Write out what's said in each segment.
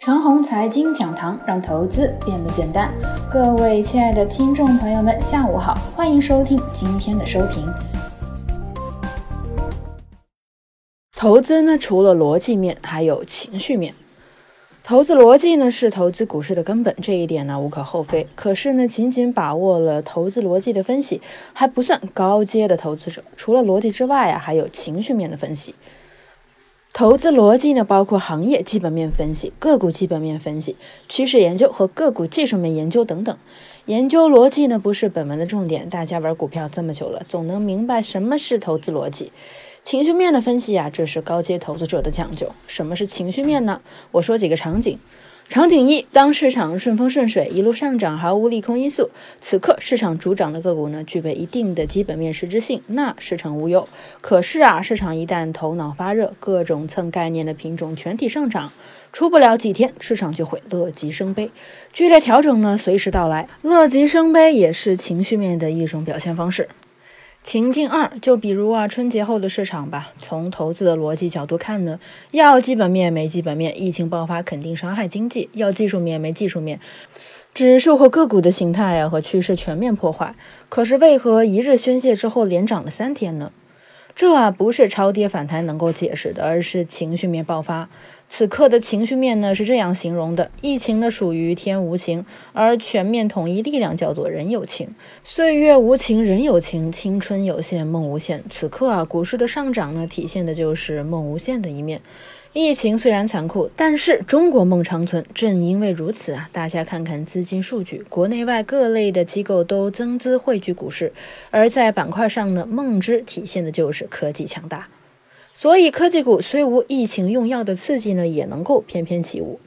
长虹财经讲堂让投资变得简单。各位亲爱的听众朋友们，下午好，欢迎收听今天的收评。投资呢，除了逻辑面，还有情绪面。投资逻辑呢，是投资股市的根本，这一点呢无可厚非。可是呢，仅仅把握了投资逻辑的分析，还不算高阶的投资者。除了逻辑之外啊，还有情绪面的分析。投资逻辑呢，包括行业基本面分析、个股基本面分析、趋势研究和个股技术面研究等等。研究逻辑呢，不是本文的重点。大家玩股票这么久了，总能明白什么是投资逻辑。情绪面的分析啊，这是高阶投资者的讲究。什么是情绪面呢？我说几个场景。场景一：当市场顺风顺水，一路上涨，毫无利空因素，此刻市场主涨的个股呢，具备一定的基本面实质性，那市场无忧。可是啊，市场一旦头脑发热，各种蹭概念的品种全体上涨，出不了几天，市场就会乐极生悲，剧烈调整呢随时到来。乐极生悲也是情绪面的一种表现方式。情境二，就比如啊，春节后的市场吧。从投资的逻辑角度看呢，要基本面没基本面，疫情爆发肯定伤害经济；要技术面没技术面，指数和个股的形态啊和趋势全面破坏。可是为何一日宣泄之后连涨了三天呢？这啊不是超跌反弹能够解释的，而是情绪面爆发。此刻的情绪面呢是这样形容的：疫情呢属于天无情，而全面统一力量叫做人有情。岁月无情，人有情，青春有限，梦无限。此刻啊，股市的上涨呢，体现的就是梦无限的一面。疫情虽然残酷，但是中国梦长存。正因为如此啊，大家看看资金数据，国内外各类的机构都增资汇聚股市。而在板块上呢，梦之体现的就是科技强大。所以科技股虽无疫情用药的刺激呢，也能够翩翩起舞。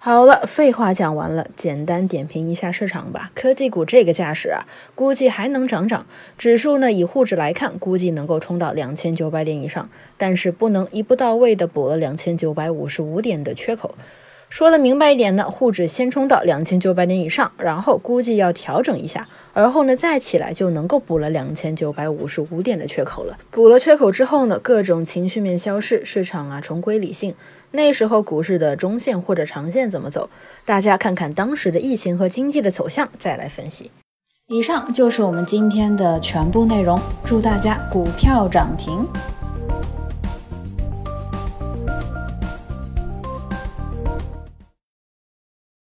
好了，废话讲完了，简单点评一下市场吧。科技股这个架势啊，估计还能涨涨。指数呢，以沪指来看，估计能够冲到两千九百点以上，但是不能一步到位的补了两千九百五十五点的缺口。说的明白一点呢，沪指先冲到两千九百点以上，然后估计要调整一下，而后呢再起来就能够补了两千九百五十五点的缺口了。补了缺口之后呢，各种情绪面消失，市场啊重归理性。那时候股市的中线或者长线怎么走？大家看看当时的疫情和经济的走向，再来分析。以上就是我们今天的全部内容，祝大家股票涨停。